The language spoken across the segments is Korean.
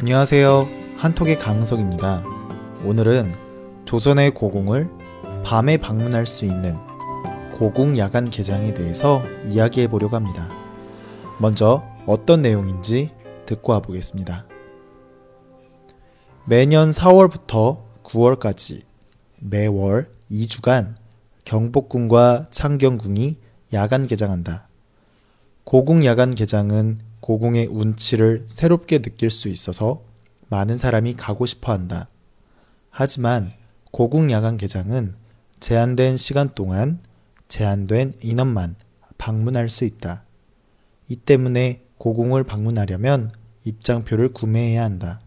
안녕하세요. 한톡의 강석입니다. 오늘은 조선의 고궁을 밤에 방문할 수 있는 고궁 야간 개장에 대해서 이야기해 보려고 합니다. 먼저 어떤 내용인지 듣고 와 보겠습니다. 매년 4월부터 9월까지 매월 2주간 경복궁과 창경궁이 야간 개장한다. 고궁 야간 개장은 고궁의 운치를 새롭게 느낄 수 있어서 많은 사람이 가고 싶어 한다. 하지만 고궁 야간 개장은 제한된 시간 동안 제한된 인원만 방문할 수 있다. 이 때문에 고궁을 방문하려면 입장표를 구매해야 한다.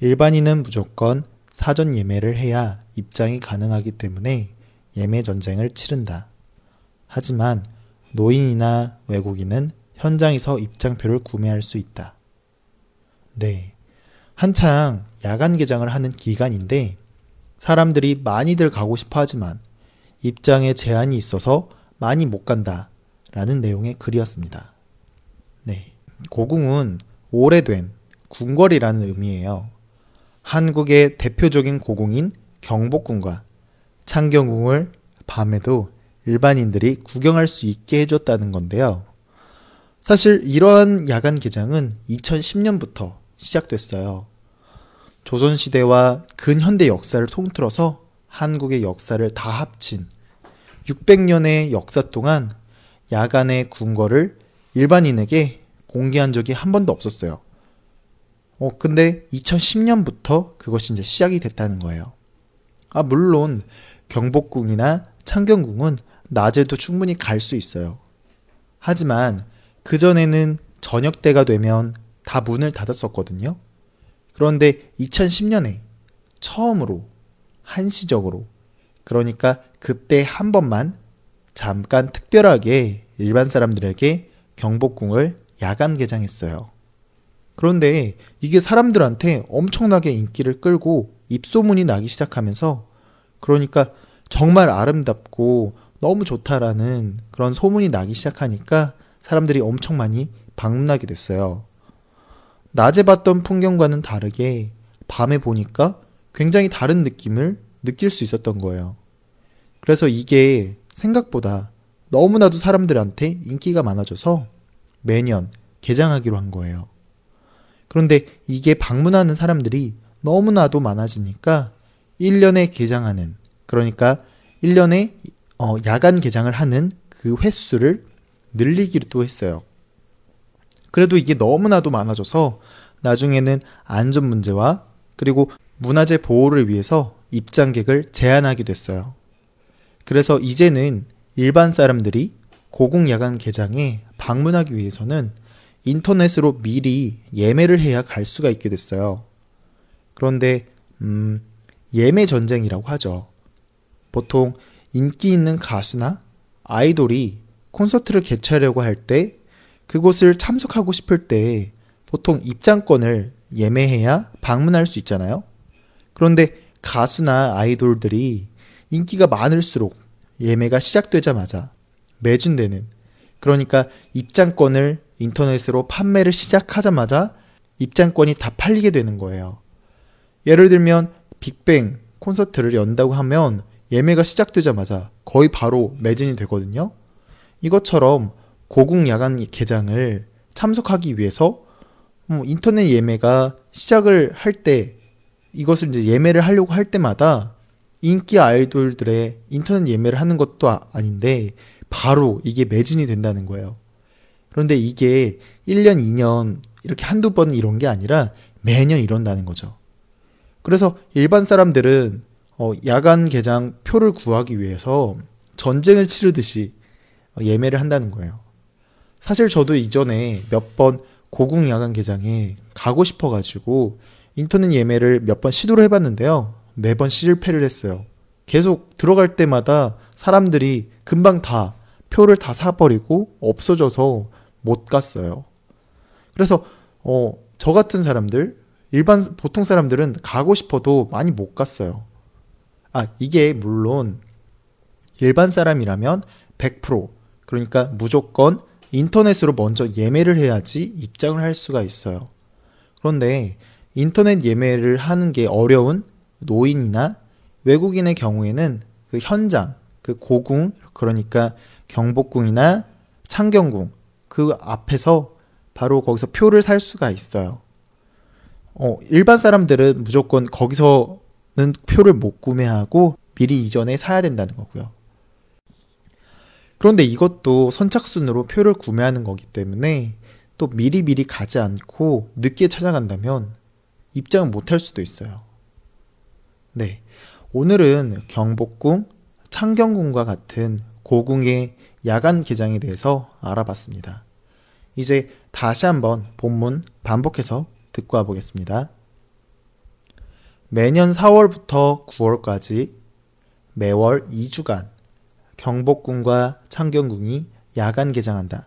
일반인은 무조건 사전 예매를 해야 입장이 가능하기 때문에 예매 전쟁을 치른다. 하지만 노인이나 외국인은 현장에서 입장표를 구매할 수 있다. 네. 한창 야간 개장을 하는 기간인데 사람들이 많이들 가고 싶어 하지만 입장에 제한이 있어서 많이 못 간다. 라는 내용의 글이었습니다. 네. 고궁은 오래된 궁궐이라는 의미예요. 한국의 대표적인 고궁인 경복궁과 창경궁을 밤에도 일반인들이 구경할 수 있게 해줬다는 건데요. 사실 이러한 야간 개장은 2010년부터 시작됐어요. 조선시대와 근현대 역사를 통틀어서 한국의 역사를 다 합친 600년의 역사 동안 야간의 궁궐을 일반인에게 공개한 적이 한 번도 없었어요. 어, 근데 2010년부터 그것이 이제 시작이 됐다는 거예요. 아, 물론 경복궁이나 창경궁은 낮에도 충분히 갈 수 있어요. 하지만 그전에는 저녁 때가 되면 다 문을 닫았었거든요. 그런데 2010년에 처음으로 한시적으로 그러니까 그때 한 번만 잠깐 특별하게 일반 사람들에게 경복궁을 야간 개장했어요. 그런데 이게 사람들한테 엄청나게 인기를 끌고 입소문이 나기 시작하면서 그러니까 정말 아름답고 너무 좋다라는 그런 소문이 나기 시작하니까 사람들이 엄청 많이 방문하게 됐어요. 낮에 봤던 풍경과는 다르게 밤에 보니까 굉장히 다른 느낌을 느낄 수 있었던 거예요. 그래서 이게 생각보다 너무나도 사람들한테 인기가 많아져서 매년 개장하기로 한 거예요. 그런데 이게 방문하는 사람들이 너무나도 많아지니까 1년에 개장하는, 그러니까 1년에 어, 야간 개장을 하는 그 횟수를 늘리기도 했어요. 그래도 이게 너무나도 많아져서 나중에는 안전 문제와 그리고 문화재 보호를 위해서 입장객을 제한하게 됐어요. 그래서 이제는 일반 사람들이 고궁 야간 개장에 방문하기 위해서는 인터넷으로 미리 예매를 해야 갈 수가 있게 됐어요. 그런데 음, 예매 전쟁이라고 하죠. 보통 인기 있는 가수나 아이돌이 콘서트를 개최하려고 할 때 그곳을 참석하고 싶을 때 보통 입장권을 예매해야 방문할 수 있잖아요. 그런데 가수나 아이돌들이 인기가 많을수록 예매가 시작되자마자 매진되는 그러니까 입장권을 인터넷으로 판매를 시작하자마자 입장권이 다 팔리게 되는 거예요. 예를 들면 빅뱅 콘서트를 연다고 하면 예매가 시작되자마자 거의 바로 매진이 되거든요. 이것처럼 고궁 야간 개장을 참석하기 위해서 뭐 인터넷 예매가 시작을 할 때 이것을 이제 예매를 하려고 할 때마다 인기 아이돌들의 인터넷 예매를 하는 것도 아, 아닌데 바로 이게 매진이 된다는 거예요. 그런데 이게 1년, 2년 이렇게 한두 번 이런 게 아니라 매년 이런다는 거죠. 그래서 일반 사람들은 어, 야간 개장 표를 구하기 위해서 전쟁을 치르듯이 예매를 한다는 거예요. 사실 저도 이전에 몇 번 고궁 야간 개장에 가고 싶어가지고 인터넷 예매를 몇 번 시도를 해봤는데요. 매번 실패를 했어요. 계속 들어갈 때마다 사람들이 금방 다 표를 다 사버리고 없어져서 못 갔어요. 그래서 어, 저 같은 사람들 일반 보통 사람들은 가고 싶어도 많이 못 갔어요. 아, 이게 물론 일반 사람이라면 100% 그러니까 무조건 인터넷으로 먼저 예매를 해야지 입장을 할 수가 있어요. 그런데 인터넷 예매를 하는 게 어려운 노인이나 외국인의 경우에는 그 현장, 그 고궁, 그러니까 경복궁이나 창경궁 그 앞에서 바로 거기서 표를 살 수가 있어요. 어, 일반 사람들은 무조건 거기서는 표를 못 구매하고 미리 이전에 사야 된다는 거고요. 그런데 이것도 선착순으로 표를 구매하는 거기 때문에 또 미리미리 가지 않고 늦게 찾아간다면 입장을 못할 수도 있어요. 네. 오늘은 경복궁, 창경궁과 같은 고궁의 야간 개장에 대해서 알아봤습니다. 이제 다시 한번 본문 반복해서 듣고 와보겠습니다. 매년 4월부터 9월까지 매월 2주간 경복궁과 창경궁이 야간 개장한다.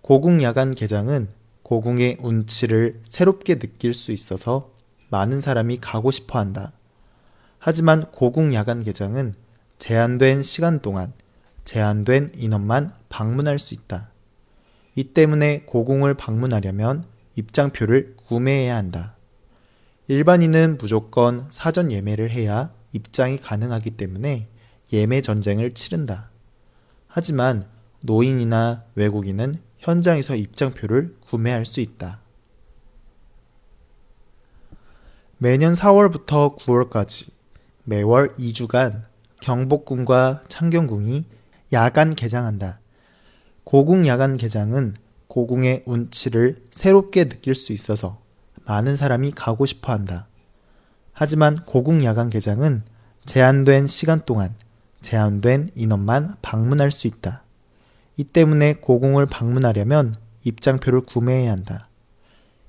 고궁 야간 개장은 고궁의 운치를 새롭게 느낄 수 있어서 많은 사람이 가고 싶어 한다. 하지만 고궁 야간 개장은 제한된 시간 동안 제한된 인원만 방문할 수 있다. 이 때문에 고궁을 방문하려면 입장표를 구매해야 한다. 일반인은 무조건 사전 예매를 해야 입장이 가능하기 때문에 예매 전쟁을 치른다. 하지만 노인이나 외국인은 현장에서 입장표를 구매할 수 있다. 매년 4월부터 9월까지 매월 2주간 경복궁과 창경궁이 야간 개장한다. 고궁 야간 개장은 고궁의 운치를 새롭게 느낄 수 있어서 많은 사람이 가고 싶어 한다. 하지만 고궁 야간 개장은 제한된 시간 동안 제한된 인원만 방문할 수 있다. 이 때문에 고궁을 방문하려면 입장표를 구매해야 한다.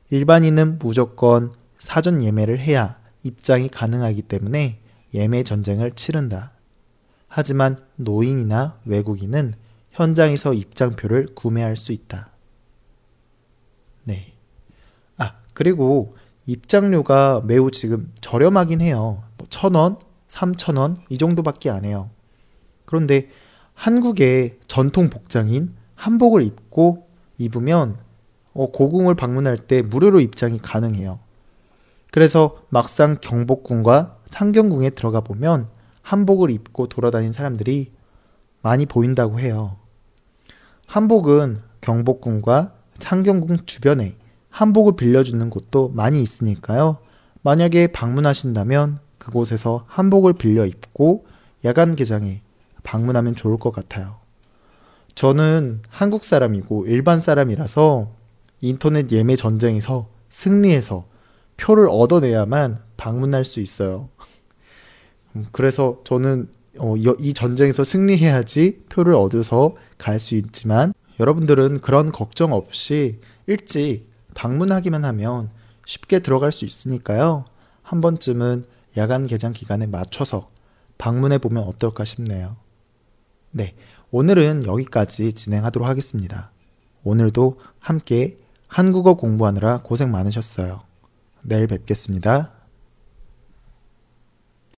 일반인은 무조건 사전 예매를 해야 입장이 가능하기 때문에 예매 전쟁을 치른다. 하지만 노인이나 외국인은 현장에서 입장표를 구매할 수 있다. 네. 아, 그리고 입장료가 매우 지금 저렴하긴 해요. 뭐 천 원, 삼천 원, 이 정도밖에 안 해요. 그런데 한국의 전통 복장인 한복을 입고 입으면 어, 고궁을 방문할 때 무료로 입장이 가능해요. 그래서 막상 경복궁과 창경궁에 들어가 보면 한복을 입고 돌아다니는 사람들이 많이 보인다고 해요. 한복은 경복궁과 창경궁 주변에 한복을 빌려주는 곳도 많이 있으니까요. 만약에 방문하신다면 그곳에서 한복을 빌려 입고 야간 개장에 방문하면 좋을 것 같아요. 저는 한국 사람이고 일반 사람이라서 인터넷 예매 전쟁에서 승리해서 표를 얻어내야만 방문할 수 있어요. 음, 그래서 저는 어, 이 전쟁에서 승리해야지 표를 얻어서 갈 수 있지만 여러분들은 그런 걱정 없이 일찍 방문하기만 하면 쉽게 들어갈 수 있으니까요. 한 번쯤은 야간 개장 기간에 맞춰서 방문해 보면 어떨까 싶네요. 네. 오늘은 여기까지 진행하도록 하겠습니다. 오늘도 함께 한국어 공부하느라 고생 많으셨어요. 내일 뵙겠습니다.